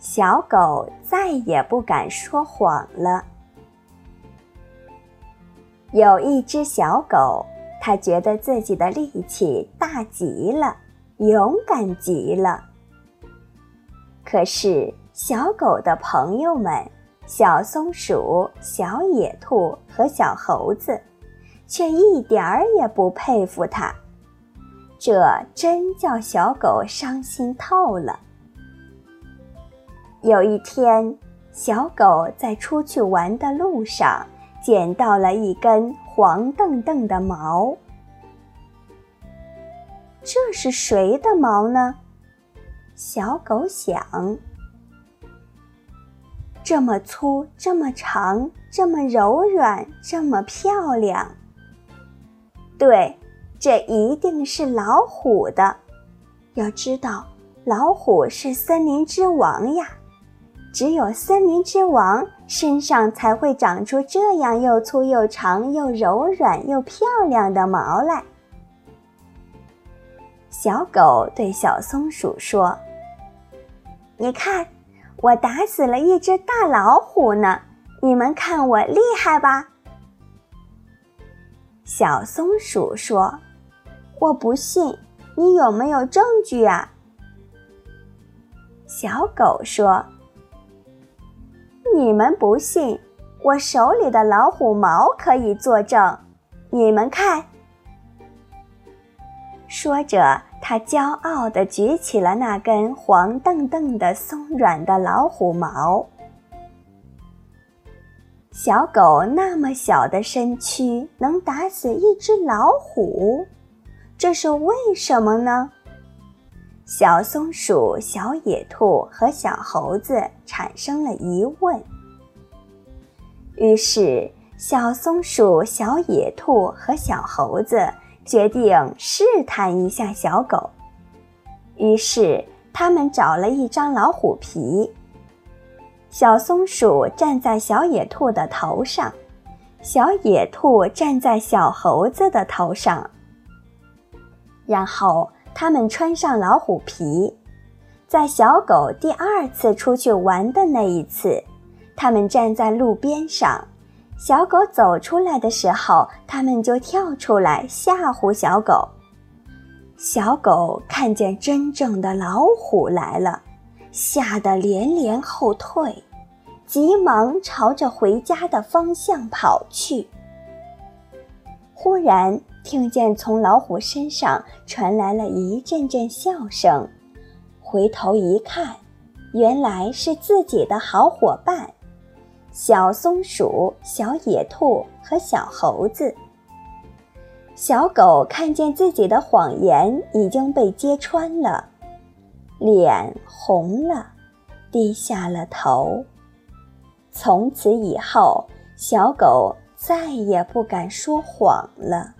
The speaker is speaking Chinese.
小狗再也不敢说谎了。有一只小狗，它觉得自己的力气大极了，勇敢极了。可是，小狗的朋友们——小松鼠、小野兔和小猴子，却一点儿也不佩服它。这真叫小狗伤心透了。有一天，小狗在出去玩的路上，捡到了一根黄澄澄的毛。这是谁的毛呢？小狗想。这么粗，这么长，这么柔软，这么漂亮。对，这一定是老虎的。要知道，老虎是森林之王呀。只有森林之王身上才会长出这样又粗又长又柔软又漂亮的毛来。小狗对小松鼠说：“你看，我打死了一只大老虎呢！你们看我厉害吧？”小松鼠说：“我不信，你有没有证据啊？”小狗说。你们不信，我手里的老虎毛可以作证。你们看。说着，他骄傲地举起了那根黄澄澄的、松软的老虎毛。小狗那么小的身躯，能打死一只老虎，这是为什么呢？小松鼠、小野兔和小猴子产生了疑问。于是，小松鼠、小野兔和小猴子决定试探一下小狗。于是，他们找了一张老虎皮。小松鼠站在小野兔的头上，小野兔站在小猴子的头上，然后。他们穿上老虎皮，在小狗第二次出去玩的那一次，他们站在路边上。小狗走出来的时候，他们就跳出来吓唬小狗。小狗看见真正的老虎来了，吓得连连后退，急忙朝着回家的方向跑去。忽然。听见从老虎身上传来了一阵阵笑声，回头一看，原来是自己的好伙伴——小松鼠、小野兔和小猴子。小狗看见自己的谎言已经被揭穿了，脸红了，低下了头。从此以后，小狗再也不敢说谎了。